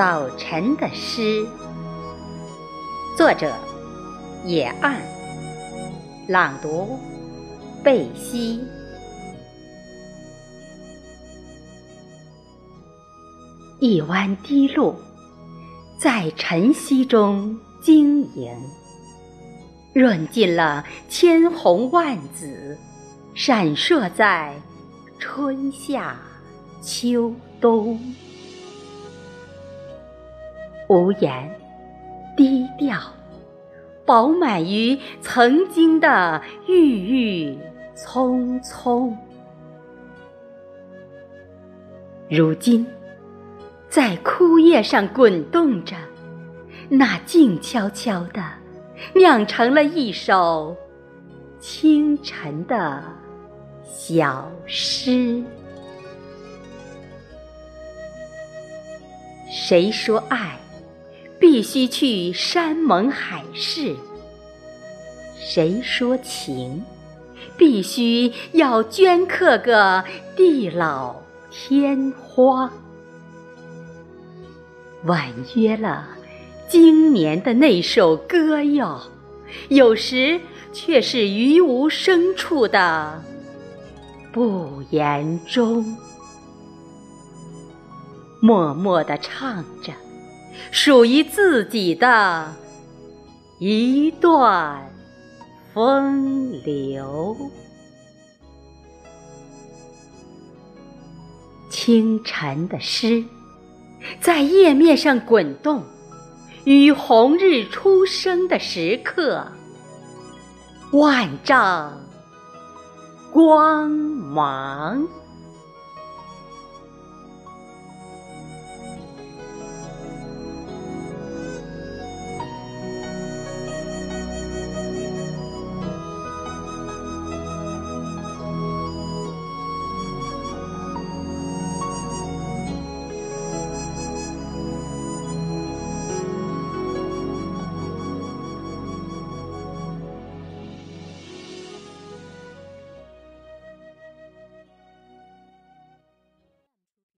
早晨的诗，作者：野岸，朗读：贝西。一湾滴露，在晨曦中晶莹，润尽了千红万紫，闪烁在春夏秋冬。无言，低调，饱满于曾经的郁郁葱葱。如今，在枯叶上滚动着，那静悄悄的，酿成了一首清晨的小诗。谁说爱？必须去山盟海誓。谁说情，必须要镌刻个地老天荒。婉约了今年的那首歌哟，有时却是于无声处的不言中，默默地唱着。属于自己的一段风流。清晨的诗，在页面上滚动，与红日初升的时刻，万丈光芒。